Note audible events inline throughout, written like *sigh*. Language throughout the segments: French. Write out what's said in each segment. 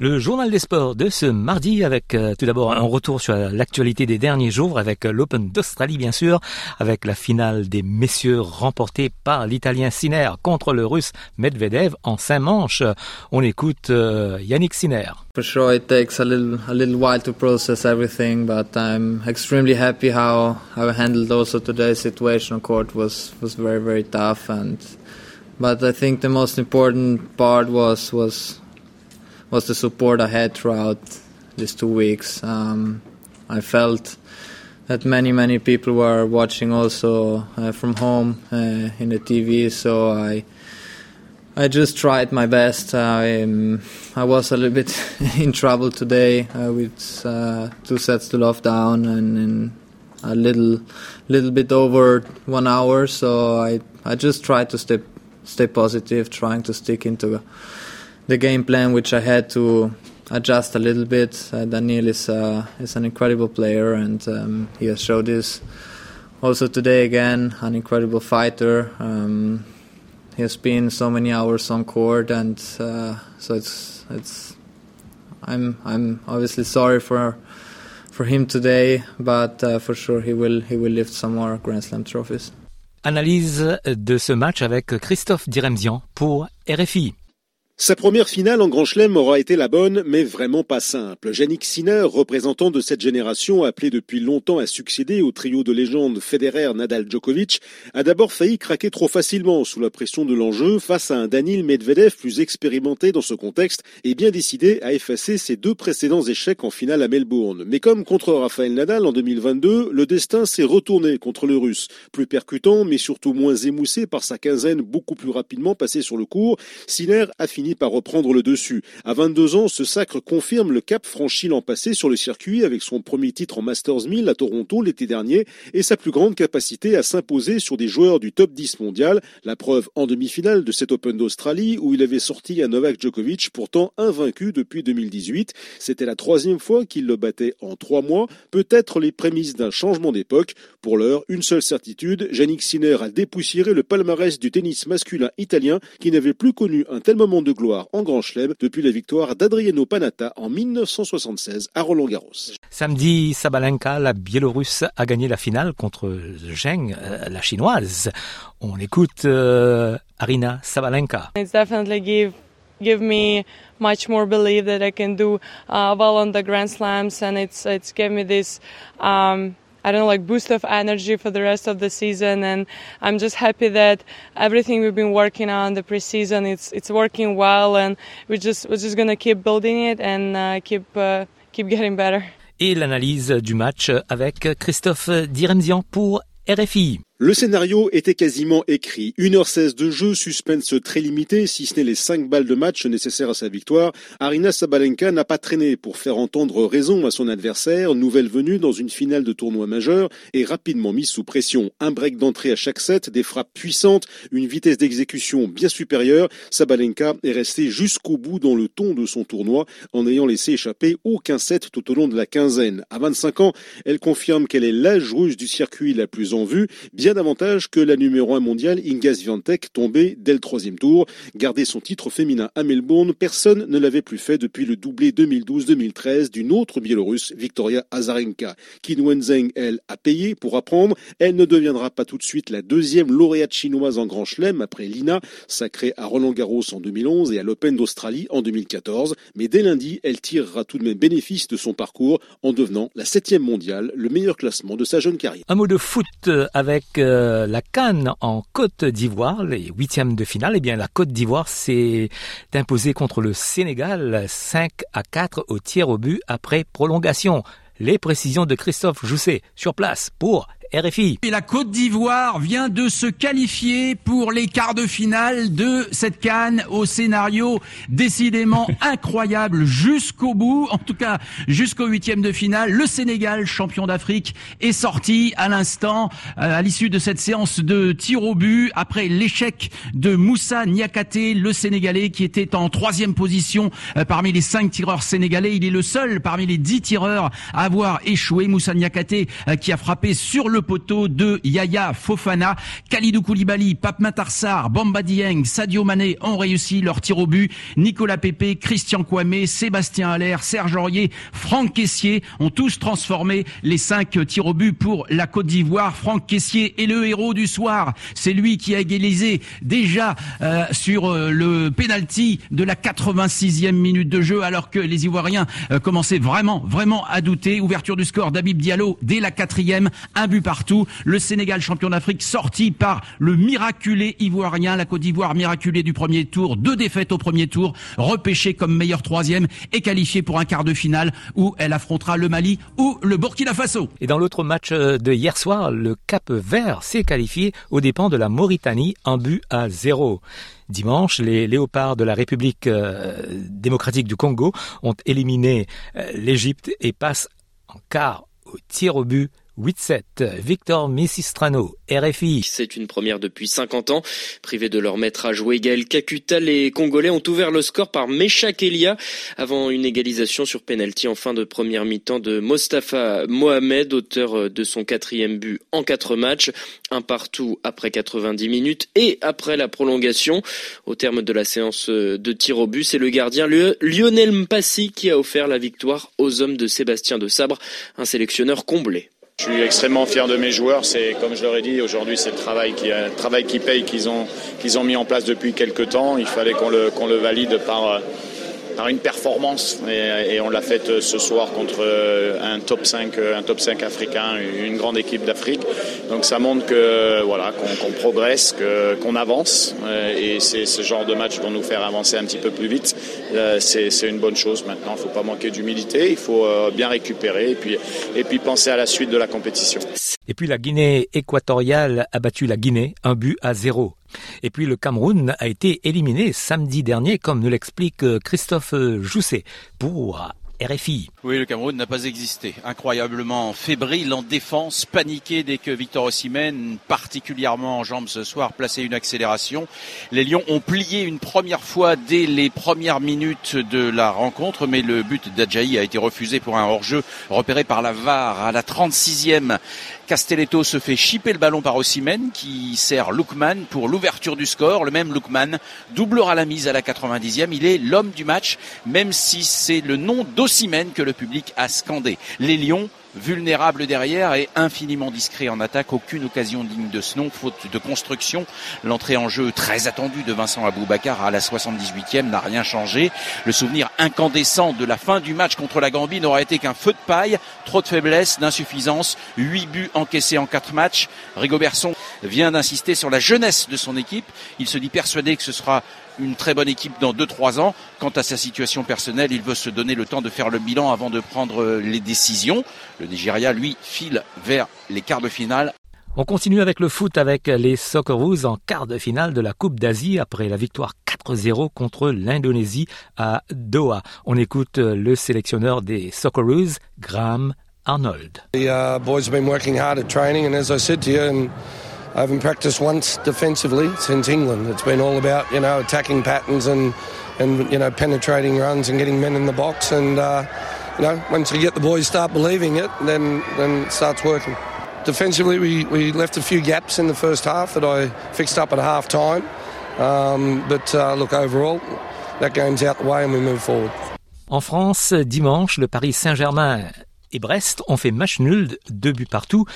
Le journal des sports de ce mardi avec euh, tout d'abord un retour sur l'actualité des derniers jours avec euh, l'Open d'Australie bien sûr, avec la finale des messieurs remportée par l'Italien Sinner contre le Russe Medvedev en cinq manches. On écoute euh, Yannick Sinner. For sure, it takes a little a little while to process everything, but I'm extremely happy how how I handled also today's situation on court was was very very tough and but I think the most important part was was was the support I had throughout these two weeks. Um, I felt that many many people were watching also uh, from home uh, in the TV, so I I just tried my best. I um, I was a little bit *laughs* in trouble today uh, with uh, two sets to love down and, and a little little bit over one hour. So I I just tried to stay stay positive, trying to stick into the game plan, which I had to adjust a little bit. Uh, Daniel is uh, is an incredible player, and um, he has showed this also today again. An incredible fighter. Um, he has been so many hours on court, and uh, so it's it's. I'm I'm obviously sorry for for him today, but uh, for sure he will he will lift some more Grand Slam trophies. Analyse de ce match avec Christophe Diremzian pour RFI. Sa première finale en Grand Chelem aura été la bonne, mais vraiment pas simple. Yannick Sinner, représentant de cette génération appelé depuis longtemps à succéder au trio de légende Federer, Nadal, Djokovic, a d'abord failli craquer trop facilement sous la pression de l'enjeu face à un Danil Medvedev plus expérimenté dans ce contexte et bien décidé à effacer ses deux précédents échecs en finale à Melbourne. Mais comme contre Rafael Nadal en 2022, le destin s'est retourné contre le Russe. Plus percutant, mais surtout moins émoussé par sa quinzaine beaucoup plus rapidement passée sur le cours, Sinner a fini par reprendre le dessus. À 22 ans, ce sacre confirme le cap franchi l'an passé sur le circuit avec son premier titre en Masters 1000 à Toronto l'été dernier et sa plus grande capacité à s'imposer sur des joueurs du top 10 mondial. La preuve en demi-finale de cet Open d'Australie où il avait sorti à Novak Djokovic pourtant invaincu depuis 2018. C'était la troisième fois qu'il le battait en trois mois. Peut-être les prémices d'un changement d'époque. Pour l'heure, une seule certitude, Yannick Sinner a dépoussiéré le palmarès du tennis masculin italien qui n'avait plus connu un tel moment de gloire en Grand Chelem depuis la victoire d'Adriano Panata en 1976 à Roland Garros. Samedi, Sabalenka, la Biélorusse, a gagné la finale contre Zheng, euh, la chinoise. On écoute euh, Arina Sabalenka. It's definitely give give me much more belief that I can do uh, well on the Grand Slams, and it's it's give me this. Um, I don't know, like boost of energy for the rest of the season. And I'm just happy that everything we've been working on the preseason, it's it's working well, and we're just we're just gonna keep building it and uh, keep uh, keep getting better. Et l'analyse du match avec Christophe Diremzian pour RFI. Le scénario était quasiment écrit. 1h16 de jeu, suspense très limité, si ce n'est les 5 balles de match nécessaires à sa victoire. Arina Sabalenka n'a pas traîné pour faire entendre raison à son adversaire, nouvelle venue dans une finale de tournoi majeur, et rapidement mise sous pression. Un break d'entrée à chaque set, des frappes puissantes, une vitesse d'exécution bien supérieure. Sabalenka est restée jusqu'au bout dans le ton de son tournoi, en n'ayant laissé échapper aucun set tout au long de la quinzaine. À 25 ans, elle confirme qu'elle est la joueuse du circuit la plus en vue, davantage que la numéro 1 mondiale Inga Swiatek tombée dès le troisième tour. Garder son titre féminin à Melbourne, personne ne l'avait plus fait depuis le doublé 2012-2013 d'une autre Biélorusse, Victoria Azarenka. Qin Wenzheng, elle, a payé pour apprendre. Elle ne deviendra pas tout de suite la deuxième lauréate chinoise en Grand Chelem après Lina, sacrée à Roland Garros en 2011 et à l'Open d'Australie en 2014. Mais dès lundi, elle tirera tout de même bénéfice de son parcours en devenant la septième mondiale, le meilleur classement de sa jeune carrière. Un mot de foot avec la Cannes en Côte d'Ivoire, les huitièmes de finale. Eh bien, la Côte d'Ivoire s'est imposée contre le Sénégal 5 à 4 au tiers au but après prolongation. Les précisions de Christophe Jousset sur place pour RFI. Et la Côte d'Ivoire vient de se qualifier pour les quarts de finale de cette canne au scénario décidément *laughs* incroyable jusqu'au bout, en tout cas jusqu'au huitième de finale. Le Sénégal, champion d'Afrique, est sorti à l'instant euh, à l'issue de cette séance de tir au but après l'échec de Moussa Niakate, le Sénégalais qui était en troisième position euh, parmi les cinq tireurs sénégalais. Il est le seul parmi les dix tireurs à avoir échoué. Moussa Niakate euh, qui a frappé sur le poteau de Yaya Fofana. Khalidou Koulibaly, Pape Matarsar, Bamba Dieng, Sadio Mané ont réussi leur tir au but. Nicolas Pépé, Christian Kouamé, Sébastien Haller, Serge Aurier, Franck Caissier ont tous transformé les cinq tirs au but pour la Côte d'Ivoire. Franck Caissier est le héros du soir. C'est lui qui a égalisé déjà euh, sur euh, le penalty de la 86e minute de jeu alors que les Ivoiriens euh, commençaient vraiment, vraiment à douter. Ouverture du score d'Abib Diallo dès la quatrième, un but partout. Le Sénégal champion d'Afrique sorti par le miraculé ivoirien, la Côte d'Ivoire miraculé du premier tour, deux défaites au premier tour, repêché comme meilleur troisième et qualifié pour un quart de finale où elle affrontera le Mali ou le Burkina Faso. Et dans l'autre match de hier soir, le Cap Vert s'est qualifié aux dépens de la Mauritanie, un but à zéro. Dimanche, les léopards de la République euh, démocratique du Congo ont éliminé euh, l'Égypte et passent en quart au tir au but 8-7. Victor Missistrano, RFI. C'est une première depuis 50 ans. Privés de leur maître à jouer Gaël Kakuta, les Congolais ont ouvert le score par Meshak Elia avant une égalisation sur penalty en fin de première mi-temps de Mostafa Mohamed, auteur de son quatrième but en quatre matchs. Un partout après 90 minutes et après la prolongation. Au terme de la séance de tir au but, c'est le gardien Lionel Mpassi qui a offert la victoire aux hommes de Sébastien de Sabre, un sélectionneur comblé. Je suis extrêmement fier de mes joueurs. C'est comme je leur ai dit aujourd'hui, c'est le travail qui, le travail qui paye qu'ils ont qu'ils ont mis en place depuis quelques temps. Il fallait qu'on le qu'on le valide par par une performance et, on l'a fait ce soir contre un top 5 un top 5 africain, une grande équipe d'Afrique. Donc ça montre que voilà qu'on progresse, qu'on avance et c'est ce genre de match vont nous faire avancer un petit peu plus vite. C'est une bonne chose. Maintenant, il faut pas manquer d'humilité, il faut bien récupérer et puis et puis penser à la suite de la compétition. Et puis la Guinée équatoriale a battu la Guinée un but à zéro. Et puis le Cameroun a été éliminé samedi dernier, comme nous l'explique Christophe Jousset, pour RFI. Oui, le Cameroun n'a pas existé. Incroyablement fébrile en défense, paniqué dès que Victor Osimhen, particulièrement en jambes ce soir, plaçait une accélération. Les Lions ont plié une première fois dès les premières minutes de la rencontre, mais le but d'Adjaï a été refusé pour un hors-jeu repéré par la VAR à la 36e. Castelletto se fait chipper le ballon par Osimhen qui sert Lookman pour l'ouverture du score. Le même Lookman doublera la mise à la 90e. Il est l'homme du match, même si c'est le nom d'Osimhen que le public a scandé. Les Lions vulnérable derrière et infiniment discret en attaque. Aucune occasion digne de ce nom, faute de construction. L'entrée en jeu très attendue de Vincent Aboubacar à la 78e n'a rien changé. Le souvenir incandescent de la fin du match contre la Gambie n'aura été qu'un feu de paille, trop de faiblesse, d'insuffisance, 8 buts encaissés en 4 matchs. Rigobertson vient d'insister sur la jeunesse de son équipe. Il se dit persuadé que ce sera une très bonne équipe dans 2-3 ans. Quant à sa situation personnelle, il veut se donner le temps de faire le bilan avant de prendre les décisions. Le Nigeria, lui, file vers les quarts de finale. On continue avec le foot avec les Socceroos en quart de finale de la Coupe d'Asie après la victoire 4-0 contre l'Indonésie à Doha. On écoute le sélectionneur des Socceroos, Graham Arnold. The uh, boys have been working hard at training and as I said to you and I haven't practiced once defensively since England. It's been all about, you know, attacking patterns and, and you know, penetrating runs and getting men in the box. And, uh, you know, once you get the boys start believing it, then, then it starts working. Defensively, we, we left a few gaps in the first half that I fixed up at half time. Um, but uh, look, overall, that game's out. En France, dimanche, le Paris Saint-Germain et Brest ont fait match nul, deux buts partout.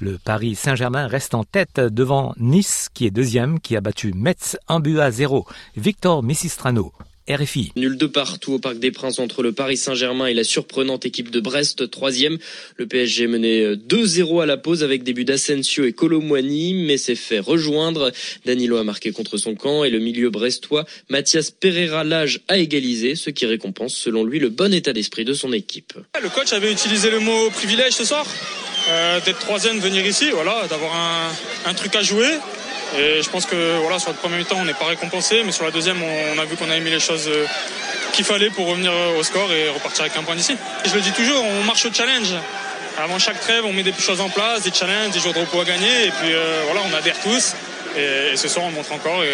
Le Paris Saint-Germain reste en tête devant Nice, qui est deuxième, qui a battu Metz un but à zéro. Victor Messistrano. RFI. Nul de partout au Parc des Princes entre le Paris Saint-Germain et la surprenante équipe de Brest, troisième. Le PSG menait 2-0 à la pause avec des buts d'Asensio et Colomwani, mais s'est fait rejoindre. Danilo a marqué contre son camp et le milieu brestois Mathias Pereira Lage a égalisé, ce qui récompense selon lui le bon état d'esprit de son équipe. Le coach avait utilisé le mot privilège ce soir. euh, d'être troisième, venir ici, voilà, d'avoir un, un, truc à jouer. Et je pense que voilà, sur le premier temps, on n'est pas récompensé, mais sur la deuxième, on, a vu qu'on avait mis les choses euh, qu'il fallait pour revenir au score et repartir avec un point d'ici. Je le dis toujours, on marche au challenge. Avant chaque trêve, on met des choses en place, des challenges, des jours de repos à gagner, et puis euh, voilà, on adhère tous. Et, ce soir, on montre encore. Et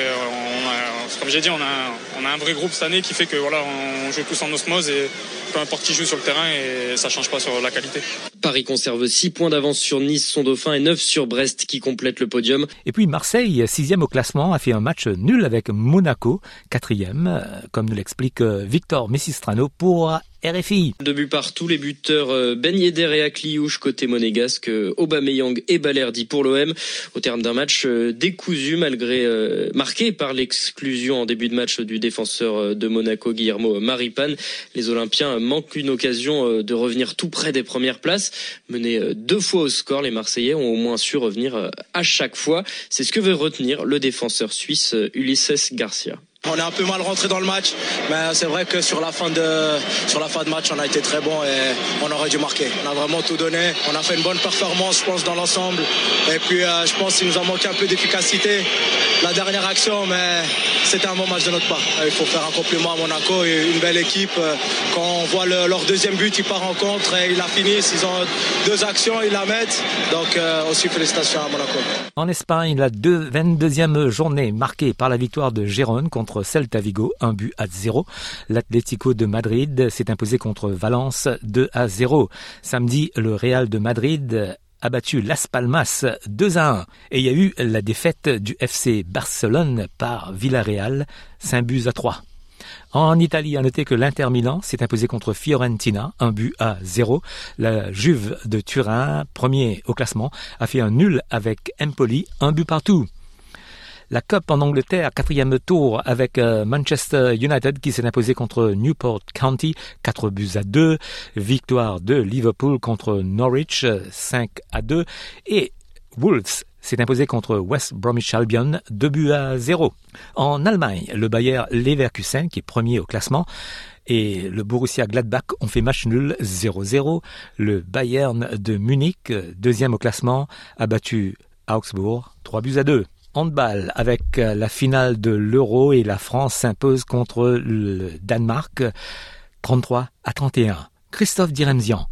comme j'ai dit, on a, on a un vrai groupe cette année qui fait que voilà, on joue tous en osmose et peu importe qui joue sur le terrain et ça change pas sur la qualité. Paris conserve 6 points d'avance sur Nice, son dauphin, et 9 sur Brest qui complète le podium. Et puis Marseille, sixième au classement, a fait un match nul avec Monaco, quatrième, euh, comme nous l'explique euh, Victor Messistrano pour RFI. Deux buts partout, les buteurs euh, Ben Yedder et Akliouche côté monégasque, Aubameyang et Balerdi pour l'OM. Au terme d'un match décousu malgré marqué par l'exclusion en début de match du défenseur de Monaco Guillermo Maripane. Les Olympiens manquent une occasion de revenir tout près des premières places. Menés euh, deux fois au score, les Marseillais ont au moins su revenir euh, à chaque fois. C'est ce que veut retenir le défenseur suisse euh, Ulises Garcia. On est un peu mal rentré dans le match, mais c'est vrai que sur la fin de match, on a été très bon et on aurait dû marquer. On a vraiment tout donné. On a fait une bonne performance, je pense, dans l'ensemble. Et puis, euh, je pense qu'il nous a manqué un peu d'efficacité la dernière action, mais c'était un bon match de notre part. Il faut faire un compliment à Monaco, une belle équipe. Quand on voit leur deuxième but, ils partent en contre et ils la finissent. Ils ont deux actions, ils la mettent. Donc euh, aussi félicitations à Monaco. En Espagne, la 22e journée marquée par la victoire de Gérone contre Celta Vigo, un but à zéro. L'Atlético de Madrid s'est imposé contre Valence 2 à 0. Samedi, le Real de Madrid a battu Las Palmas 2 à 1. Et il y a eu la défaite du FC Barcelone par Villarreal, 5 buts à 3. En Italie, à noter que l'Inter Milan s'est imposé contre Fiorentina, un but à zéro. La Juve de Turin, premier au classement, a fait un nul avec Empoli, un but partout la Cup en Angleterre, quatrième tour avec euh, Manchester United qui s'est imposé contre Newport County, 4 buts à 2. Victoire de Liverpool contre Norwich, 5 à 2. Et Wolves s'est imposé contre West Bromwich Albion, 2 buts à 0. En Allemagne, le Bayer Leverkusen, qui est premier au classement, et le Borussia Gladbach ont fait match nul 0-0. Le Bayern de Munich, deuxième au classement, a battu Augsbourg 3 buts à 2 handball avec euh, la finale de l'Euro et la France s'impose contre le Danemark 33 à 31. Christophe Diremzian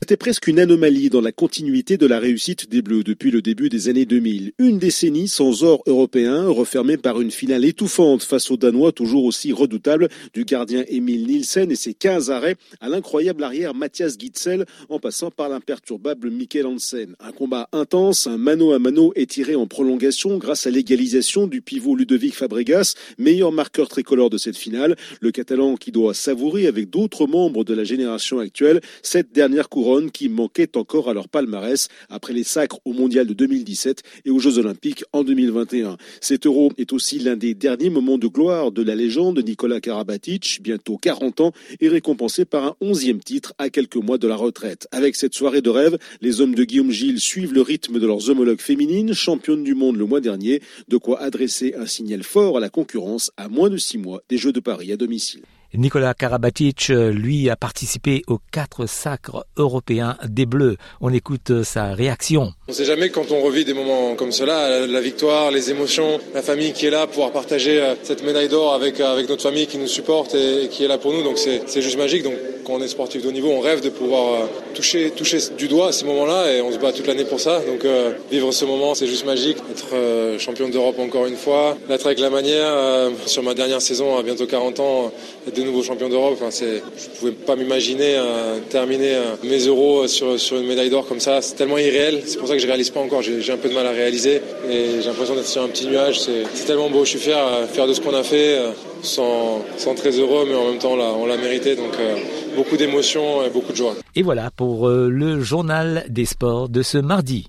C'était presque une anomalie dans la continuité de la réussite des Bleus depuis le début des années 2000. Une décennie sans or européen, refermée par une finale étouffante face aux Danois toujours aussi redoutables du gardien Emile Nielsen et ses 15 arrêts à l'incroyable arrière Mathias Gitzel en passant par l'imperturbable Mikkel Hansen. Un combat intense, un mano à mano étiré en prolongation grâce à l'égalisation du pivot Ludovic Fabregas, meilleur marqueur tricolore de cette finale. Le Catalan qui doit savourer avec d'autres membres de la génération actuelle cette dernière couronne qui manquait encore à leur palmarès après les sacres au Mondial de 2017 et aux Jeux Olympiques en 2021. Cet euro est aussi l'un des derniers moments de gloire de la légende Nicolas Karabatic, bientôt 40 ans, et récompensé par un onzième titre à quelques mois de la retraite. Avec cette soirée de rêve, les hommes de Guillaume Gilles suivent le rythme de leurs homologues féminines, championnes du monde le mois dernier, de quoi adresser un signal fort à la concurrence à moins de six mois des Jeux de Paris à domicile. Nicolas Karabatic, lui, a participé aux quatre sacres européens des Bleus. On écoute sa réaction. On ne sait jamais quand on revit des moments comme cela, la victoire, les émotions, la famille qui est là, pouvoir partager euh, cette médaille d'or avec, avec notre famille qui nous supporte et, qui est là pour nous. Donc c'est juste magique. Donc quand on est sportif de haut niveau, on rêve de pouvoir toucher, toucher du doigt à ces moments-là et on se bat toute l'année pour ça. Donc vivre ce moment, c'est juste magique. Être champion d'Europe encore une fois, l'être avec la manière, sur ma dernière saison à bientôt 40 ans, de nouveaux champions d'Europe. Enfin, je ne pouvais pas m'imaginer euh, terminer euh, mes euros sur, sur une médaille d'or comme ça. C'est tellement irréel. C'est pour ça je ne réalise pas encore. J'ai un peu de mal à réaliser et j'ai l'impression d'être sur un petit nuage. C'est tellement beau. Je suis fier, euh, fier de ce qu'on a fait. Sans, sans, très heureux, mais en même temps, on l'a mérité. Donc, beaucoup d'émotions et beaucoup de joie. Et voilà pour le journal des sports de ce mardi.